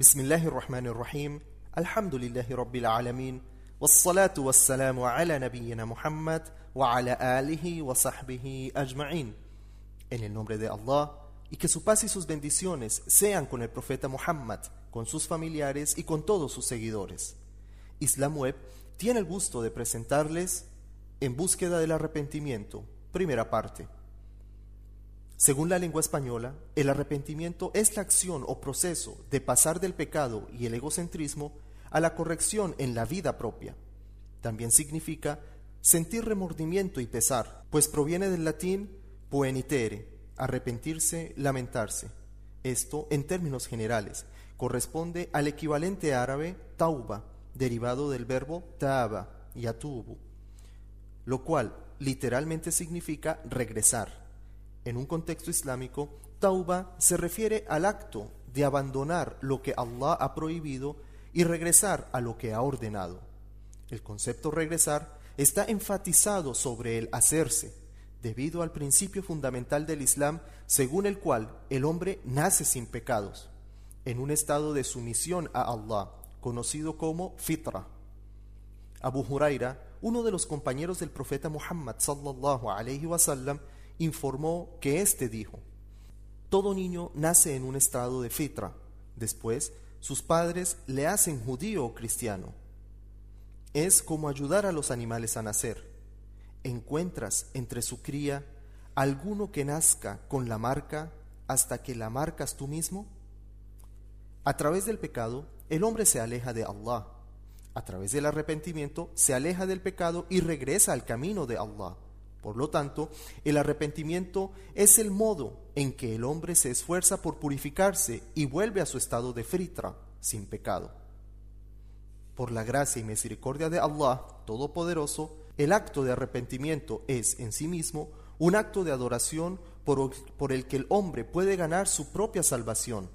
بسم الله الرحمن الرحيم الحمد لله رب العالمين والصلاة والسلام على نبينا Muhammad وعلى آله وصحبه أجمعين En el nombre de Allah y que su paz y sus bendiciones sean con el profeta Muhammad, con sus familiares y con todos sus seguidores. Islam Web tiene el gusto de presentarles En búsqueda del arrepentimiento, primera parte. Según la lengua española, el arrepentimiento es la acción o proceso de pasar del pecado y el egocentrismo a la corrección en la vida propia. También significa sentir remordimiento y pesar, pues proviene del latín poenitere, arrepentirse, lamentarse. Esto, en términos generales, corresponde al equivalente árabe tauba, derivado del verbo taaba, yatubu, lo cual literalmente significa regresar. En un contexto islámico, tauba se refiere al acto de abandonar lo que Allah ha prohibido y regresar a lo que ha ordenado. El concepto regresar está enfatizado sobre el hacerse, debido al principio fundamental del Islam según el cual el hombre nace sin pecados, en un estado de sumisión a Allah, conocido como fitra. Abu Huraira, uno de los compañeros del profeta Muhammad sallallahu wasallam, informó que éste dijo: Todo niño nace en un estado de fitra. Después, sus padres le hacen judío o cristiano. Es como ayudar a los animales a nacer. Encuentras entre su cría alguno que nazca con la marca hasta que la marcas tú mismo. A través del pecado, el hombre se aleja de Allah. A través del arrepentimiento, se aleja del pecado y regresa al camino de Allah. Por lo tanto, el arrepentimiento es el modo en que el hombre se esfuerza por purificarse y vuelve a su estado de fritra, sin pecado. Por la gracia y misericordia de Allah Todopoderoso, el acto de arrepentimiento es en sí mismo un acto de adoración por, por el que el hombre puede ganar su propia salvación.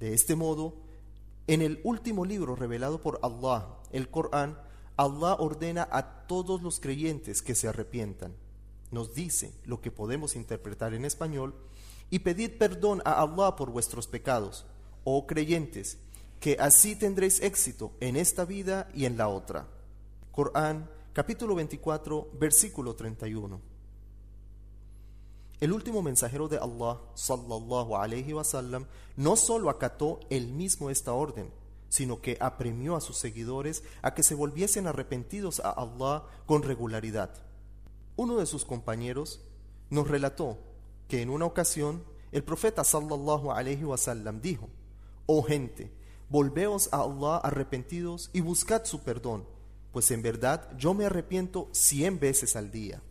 De este modo, en el último libro revelado por Allah, el Corán, Allah ordena a todos los creyentes que se arrepientan nos dice lo que podemos interpretar en español, y pedid perdón a Allah por vuestros pecados, oh creyentes, que así tendréis éxito en esta vida y en la otra. Corán, capítulo 24, versículo 31. El último mensajero de Allah, sallallahu alayhi wasallam, no solo acató él mismo esta orden, sino que apremió a sus seguidores a que se volviesen arrepentidos a Allah con regularidad. Uno de sus compañeros nos relató que en una ocasión el profeta sallallahu alaihi wasallam dijo: Oh gente, volveos a Allah arrepentidos y buscad su perdón, pues en verdad yo me arrepiento cien veces al día.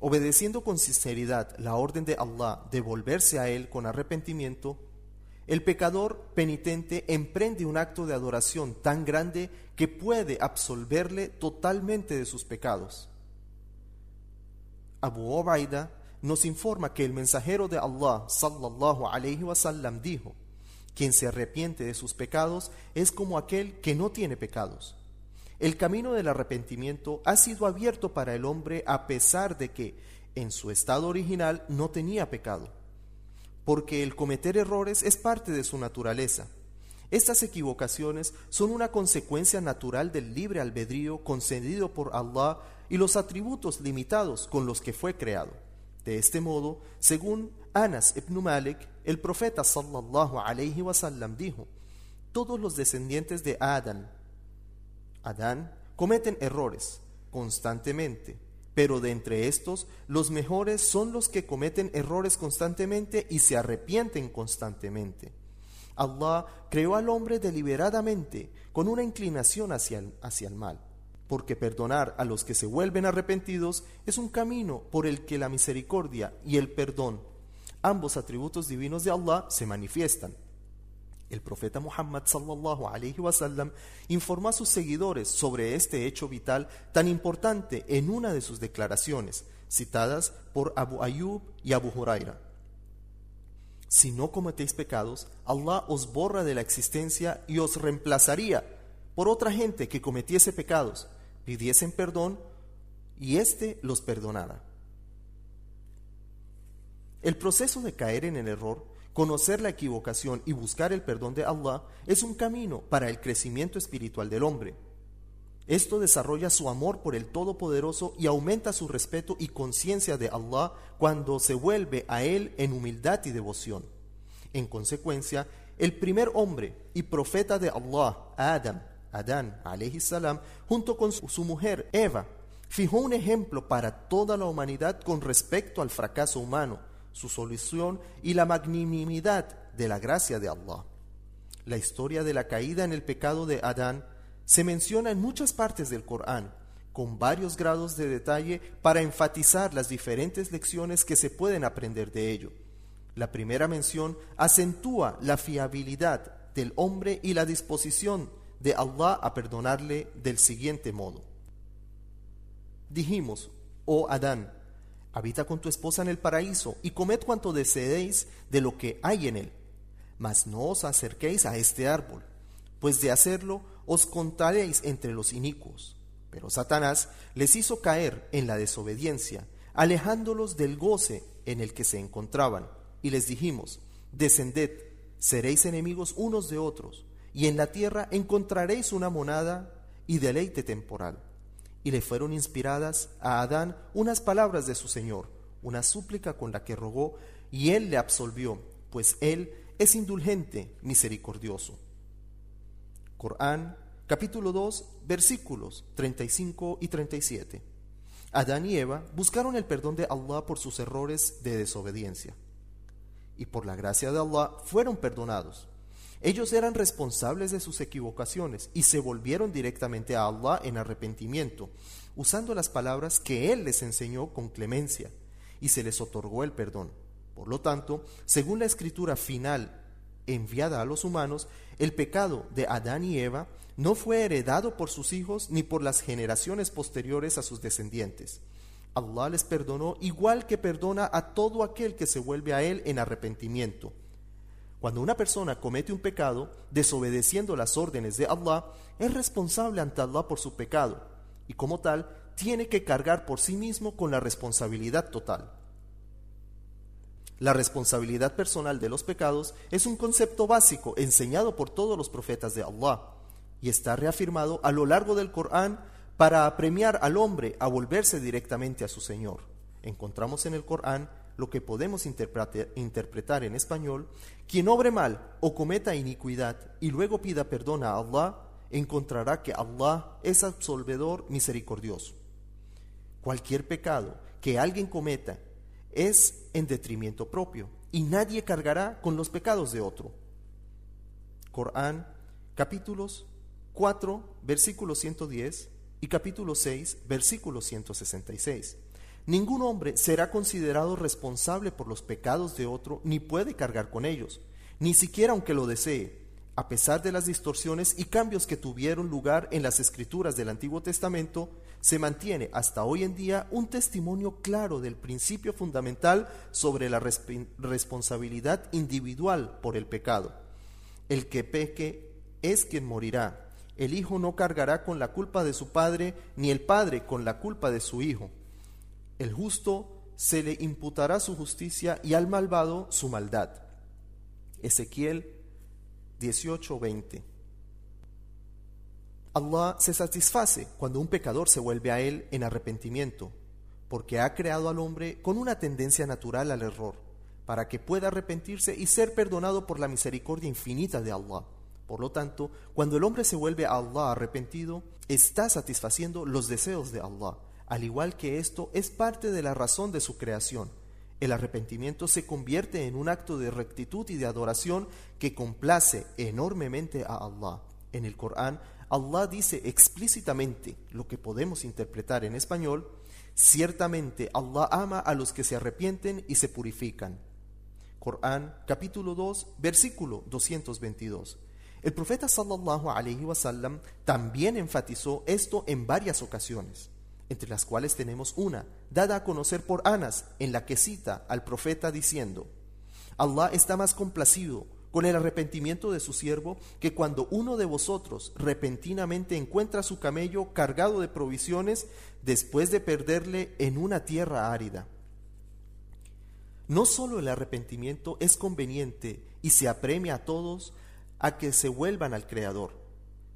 Obedeciendo con sinceridad la orden de Allah de volverse a Él con arrepentimiento, el pecador penitente emprende un acto de adoración tan grande que puede absolverle totalmente de sus pecados. Abu Obaida nos informa que el mensajero de Allah sallallahu alayhi wasallam dijo: Quien se arrepiente de sus pecados es como aquel que no tiene pecados. El camino del arrepentimiento ha sido abierto para el hombre a pesar de que en su estado original no tenía pecado porque el cometer errores es parte de su naturaleza. Estas equivocaciones son una consecuencia natural del libre albedrío concedido por Allah y los atributos limitados con los que fue creado. De este modo, según Anas ibn Malik, el profeta sallallahu alayhi wasallam dijo: Todos los descendientes de Adán, Adán cometen errores constantemente pero de entre estos, los mejores son los que cometen errores constantemente y se arrepienten constantemente. Allah creó al hombre deliberadamente con una inclinación hacia el, hacia el mal, porque perdonar a los que se vuelven arrepentidos es un camino por el que la misericordia y el perdón, ambos atributos divinos de Allah, se manifiestan. El profeta Muhammad sallallahu informó a sus seguidores sobre este hecho vital tan importante en una de sus declaraciones, citadas por Abu Ayyub y Abu Huraira. Si no cometéis pecados, Allah os borra de la existencia y os reemplazaría por otra gente que cometiese pecados, pidiesen perdón y éste los perdonara. El proceso de caer en el error Conocer la equivocación y buscar el perdón de Allah es un camino para el crecimiento espiritual del hombre. Esto desarrolla su amor por el Todopoderoso y aumenta su respeto y conciencia de Allah cuando se vuelve a Él en humildad y devoción. En consecuencia, el primer hombre y profeta de Allah, Adam, Adán, salam, junto con su mujer, Eva, fijó un ejemplo para toda la humanidad con respecto al fracaso humano, su solución y la magnanimidad de la gracia de Allah. La historia de la caída en el pecado de Adán se menciona en muchas partes del Corán, con varios grados de detalle para enfatizar las diferentes lecciones que se pueden aprender de ello. La primera mención acentúa la fiabilidad del hombre y la disposición de Allah a perdonarle del siguiente modo. Dijimos, oh Adán, habita con tu esposa en el paraíso y comed cuanto deseéis de lo que hay en él, mas no os acerquéis a este árbol, pues de hacerlo os contaréis entre los inicuos. Pero Satanás les hizo caer en la desobediencia, alejándolos del goce en el que se encontraban y les dijimos, descended, seréis enemigos unos de otros, y en la tierra encontraréis una monada y deleite temporal. Y le fueron inspiradas a Adán unas palabras de su Señor, una súplica con la que rogó, y él le absolvió, pues él es indulgente, misericordioso. Corán, capítulo 2, versículos 35 y 37. Adán y Eva buscaron el perdón de Allah por sus errores de desobediencia y por la gracia de Allah fueron perdonados. Ellos eran responsables de sus equivocaciones y se volvieron directamente a Allah en arrepentimiento, usando las palabras que Él les enseñó con clemencia, y se les otorgó el perdón. Por lo tanto, según la escritura final enviada a los humanos, el pecado de Adán y Eva no fue heredado por sus hijos ni por las generaciones posteriores a sus descendientes. Allah les perdonó igual que perdona a todo aquel que se vuelve a Él en arrepentimiento. Cuando una persona comete un pecado, desobedeciendo las órdenes de Allah, es responsable ante Allah por su pecado, y como tal, tiene que cargar por sí mismo con la responsabilidad total. La responsabilidad personal de los pecados es un concepto básico enseñado por todos los profetas de Allah, y está reafirmado a lo largo del Corán para apremiar al hombre a volverse directamente a su Señor. Encontramos en el Corán lo que podemos interpretar en español, quien obre mal o cometa iniquidad y luego pida perdón a Allah, encontrará que Allah es absolvedor misericordioso. Cualquier pecado que alguien cometa es en detrimento propio y nadie cargará con los pecados de otro. Corán, capítulos 4, versículo 110 y capítulo 6, versículo 166. Ningún hombre será considerado responsable por los pecados de otro ni puede cargar con ellos, ni siquiera aunque lo desee, a pesar de las distorsiones y cambios que tuvieron lugar en las escrituras del Antiguo Testamento, se mantiene hasta hoy en día un testimonio claro del principio fundamental sobre la responsabilidad individual por el pecado. El que peque es quien morirá, el hijo no cargará con la culpa de su padre, ni el padre con la culpa de su hijo. El justo se le imputará su justicia y al malvado su maldad. Ezequiel 18:20. Allah se satisface cuando un pecador se vuelve a él en arrepentimiento, porque ha creado al hombre con una tendencia natural al error, para que pueda arrepentirse y ser perdonado por la misericordia infinita de Allah. Por lo tanto, cuando el hombre se vuelve a Allah arrepentido, está satisfaciendo los deseos de Allah, al igual que esto es parte de la razón de su creación. El arrepentimiento se convierte en un acto de rectitud y de adoración que complace enormemente a Allah. En el Corán, Allah dice explícitamente lo que podemos interpretar en español, ciertamente Allah ama a los que se arrepienten y se purifican. Corán capítulo 2 versículo 222. El profeta sallallahu alaihi wasallam también enfatizó esto en varias ocasiones, entre las cuales tenemos una, dada a conocer por Anas, en la que cita al profeta diciendo: Allah está más complacido con el arrepentimiento de su siervo que cuando uno de vosotros repentinamente encuentra su camello cargado de provisiones después de perderle en una tierra árida. no solo el arrepentimiento es conveniente y se apremia a todos a que se vuelvan al Creador,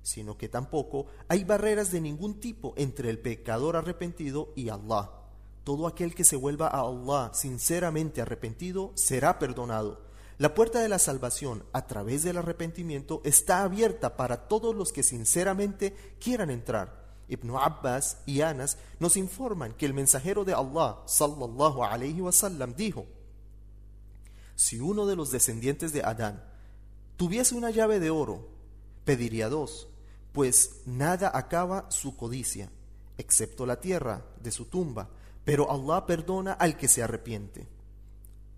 sino que tampoco hay barreras de ningún tipo entre el pecador arrepentido y Allah. Todo aquel que se vuelva a Allah sinceramente arrepentido será perdonado. La puerta de la salvación a través del arrepentimiento está abierta para todos los que sinceramente quieran entrar. Ibn Abbas y Anas nos informan que el mensajero de Allah sallallahu alayhi wasallam dijo: Si uno de los descendientes de Adán tuviese una llave de oro, pediría dos, pues nada acaba su codicia, excepto la tierra de su tumba, pero Allah perdona al que se arrepiente.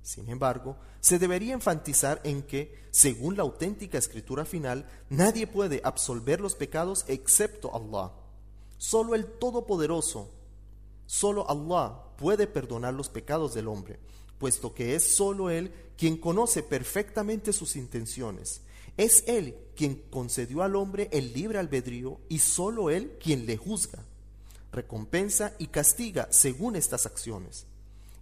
Sin embargo, se debería enfatizar en que, según la auténtica escritura final, nadie puede absolver los pecados excepto Allah. Solo el Todopoderoso, solo Allah puede perdonar los pecados del hombre, puesto que es solo Él quien conoce perfectamente sus intenciones. Es Él quien concedió al hombre el libre albedrío y solo Él quien le juzga, recompensa y castiga según estas acciones.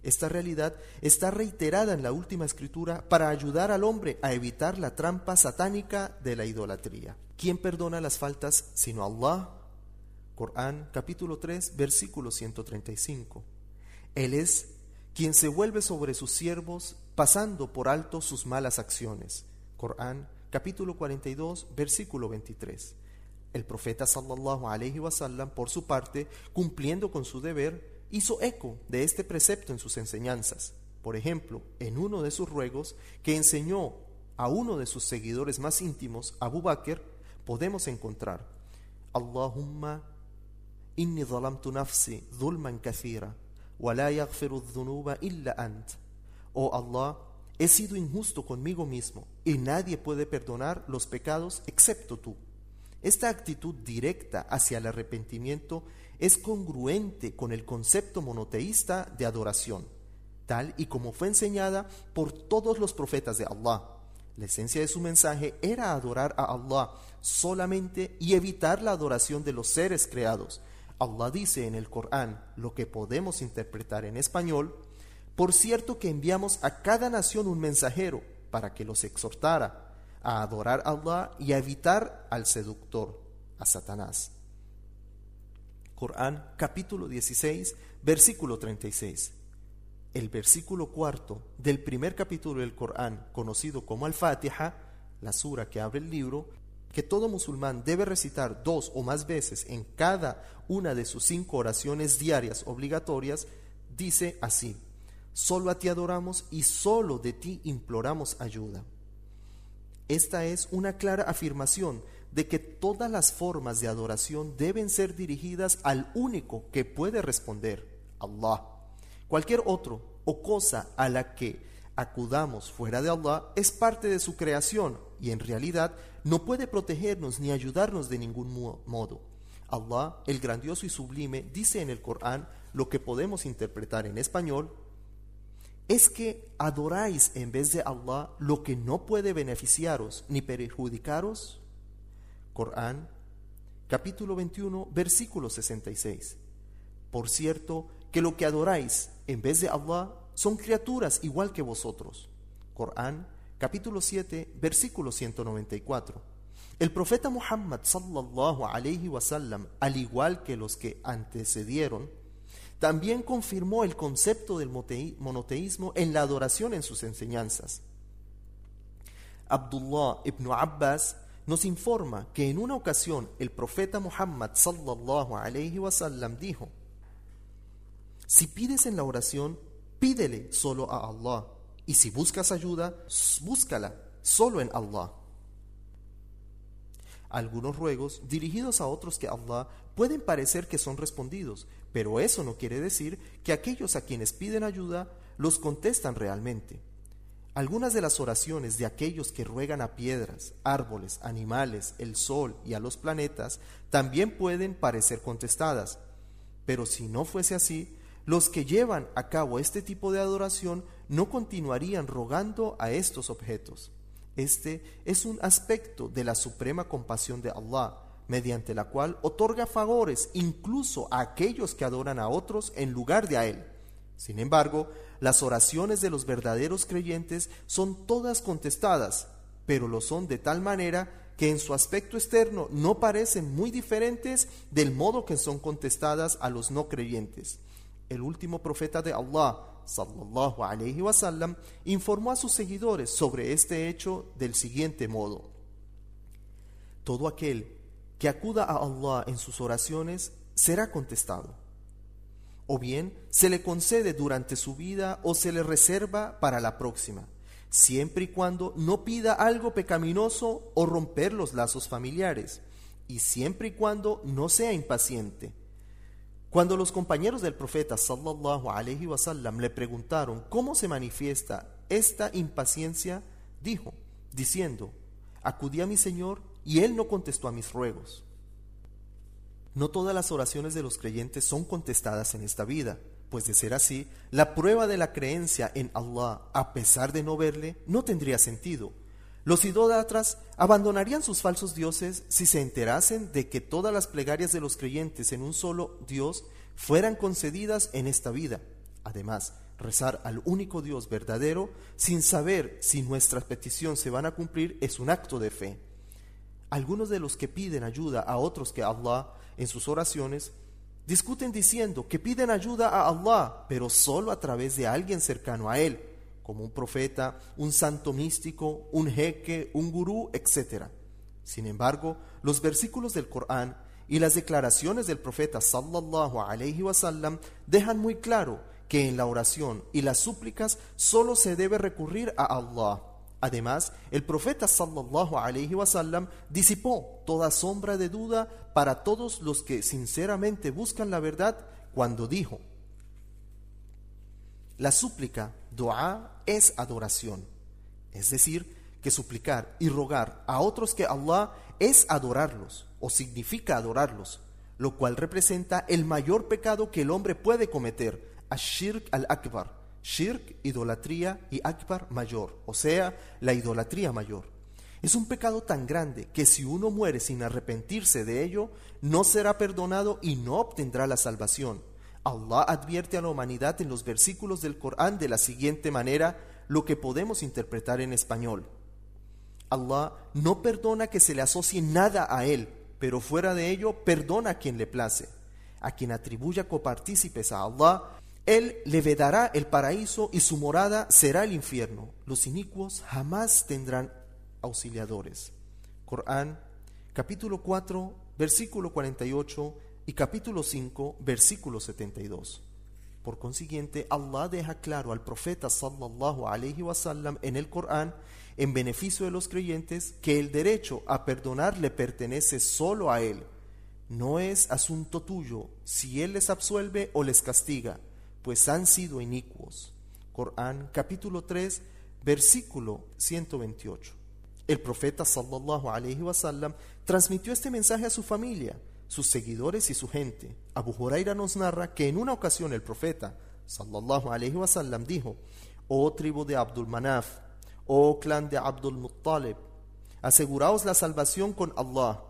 Esta realidad está reiterada en la última escritura para ayudar al hombre a evitar la trampa satánica de la idolatría. ¿Quién perdona las faltas sino Allah? Corán capítulo 3 versículo 135. Él es quien se vuelve sobre sus siervos pasando por alto sus malas acciones. Corán capítulo 42 versículo 23. El profeta sallallahu alaihi wasallam por su parte, cumpliendo con su deber, hizo eco de este precepto en sus enseñanzas. Por ejemplo, en uno de sus ruegos que enseñó a uno de sus seguidores más íntimos, Abu Bakr, podemos encontrar Allahumma inni zalamtu nafsi dhulman kathira wa la yaghfiru dhunuba illa ant. Oh Allah, he sido injusto conmigo mismo y nadie puede perdonar los pecados excepto tú. Esta actitud directa hacia el arrepentimiento es congruente con el concepto monoteísta de adoración, tal y como fue enseñada por todos los profetas de Allah. La esencia de su mensaje era adorar a Allah solamente y evitar la adoración de los seres creados, Allah dice en el Corán lo que podemos interpretar en español, por cierto que enviamos a cada nación un mensajero para que los exhortara a adorar a Allah y a evitar al seductor, a Satanás. Corán capítulo 16, versículo 36. El versículo cuarto del primer capítulo del Corán, conocido como Al-Fatiha, la sura que abre el libro, que todo musulmán debe recitar dos o más veces en cada una de sus cinco oraciones diarias obligatorias, dice así, solo a ti adoramos y solo de ti imploramos ayuda. Esta es una clara afirmación de que todas las formas de adoración deben ser dirigidas al único que puede responder, Allah. Cualquier otro o cosa a la que acudamos fuera de Allah es parte de su creación y en realidad no puede protegernos ni ayudarnos de ningún modo. Allah, el grandioso y sublime, dice en el Corán lo que podemos interpretar en español, es que adoráis en vez de Allah lo que no puede beneficiaros ni perjudicaros. Corán, capítulo 21, versículo 66. Por cierto, que lo que adoráis en vez de Allah son criaturas igual que vosotros. Corán, capítulo 7, versículo 194. El profeta Muhammad sallallahu alayhi wasallam, al igual que los que antecedieron, también confirmó el concepto del monoteísmo en la adoración en sus enseñanzas. Abdullah ibn Abbas nos informa que en una ocasión el profeta Muhammad sallallahu alayhi wasallam dijo: Si pides en la oración, pídele solo a Allah y si buscas ayuda, búscala solo en Allah. Algunos ruegos dirigidos a otros que Allah pueden parecer que son respondidos, pero eso no quiere decir que aquellos a quienes piden ayuda los contestan realmente. Algunas de las oraciones de aquellos que ruegan a piedras, árboles, animales, el sol y a los planetas también pueden parecer contestadas. Pero si no fuese así, los que llevan a cabo este tipo de adoración no continuarían rogando a estos objetos. Este es un aspecto de la suprema compasión de Allah, mediante la cual otorga favores incluso a aquellos que adoran a otros en lugar de a Él. Sin embargo, las oraciones de los verdaderos creyentes son todas contestadas, pero lo son de tal manera que en su aspecto externo no parecen muy diferentes del modo que son contestadas a los no creyentes. El último profeta de Allah, sallallahu alayhi wasallam, informó a sus seguidores sobre este hecho del siguiente modo: Todo aquel que acuda a Allah en sus oraciones será contestado. O bien se le concede durante su vida o se le reserva para la próxima siempre y cuando no pida algo pecaminoso o romper los lazos familiares, y siempre y cuando no sea impaciente. Cuando los compañeros del profeta sallallahu alaihi wasallam le preguntaron cómo se manifiesta esta impaciencia, dijo, diciendo: Acudí a mi Señor y él no contestó a mis ruegos. No todas las oraciones de los creyentes son contestadas en esta vida. Pues de ser así, la prueba de la creencia en Allah, a pesar de no verle, no tendría sentido. Los idólatras abandonarían sus falsos dioses si se enterasen de que todas las plegarias de los creyentes en un solo Dios fueran concedidas en esta vida. Además, rezar al único Dios verdadero sin saber si nuestras peticiones se van a cumplir es un acto de fe. Algunos de los que piden ayuda a otros que Allah en sus oraciones discuten diciendo que piden ayuda a Allah, pero solo a través de alguien cercano a Él, como un profeta, un santo místico, un jeque, un gurú, etc. Sin embargo, los versículos del Corán y las declaraciones del profeta sallallahu alaihi wasallam dejan muy claro que en la oración y las súplicas solo se debe recurrir a Allah. Además, el profeta sallallahu alaihi wasallam disipó toda sombra de duda para todos los que sinceramente buscan la verdad cuando dijo: La súplica, dua, es adoración. Es decir, que suplicar y rogar a otros que Allah es adorarlos o significa adorarlos, lo cual representa el mayor pecado que el hombre puede cometer, ashirk al-akbar Shirk, idolatría y Akbar mayor, o sea, la idolatría mayor. Es un pecado tan grande que si uno muere sin arrepentirse de ello, no será perdonado y no obtendrá la salvación. Allah advierte a la humanidad en los versículos del Corán de la siguiente manera, lo que podemos interpretar en español. Allah no perdona que se le asocie nada a Él, pero fuera de ello perdona a quien le place. A quien atribuya copartícipes a Allah, él le vedará el paraíso y su morada será el infierno. Los inicuos jamás tendrán auxiliadores. Corán, capítulo 4, versículo 48 y capítulo 5, versículo 72. Por consiguiente, Allah deja claro al profeta sallallahu alaihi wasallam en el Corán, en beneficio de los creyentes, que el derecho a perdonar le pertenece solo a él. No es asunto tuyo si él les absuelve o les castiga pues han sido inicuos. Corán capítulo 3, versículo 128. El profeta sallallahu alaihi wasallam transmitió este mensaje a su familia, sus seguidores y su gente. Abu Huraira nos narra que en una ocasión el profeta sallallahu alaihi wasallam dijo: "Oh tribu de Abdul Manaf, oh clan de Abdul Muttalib, aseguraos la salvación con Allah.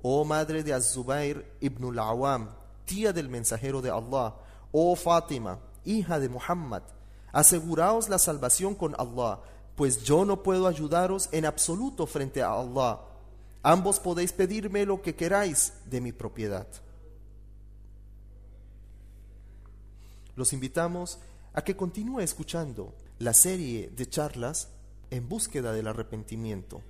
Oh madre de Az-Zubair ibn al-Awam, tía del mensajero de Allah, Oh Fátima, hija de Muhammad, aseguraos la salvación con Allah, pues yo no puedo ayudaros en absoluto frente a Allah. Ambos podéis pedirme lo que queráis de mi propiedad. Los invitamos a que continúe escuchando la serie de charlas en búsqueda del arrepentimiento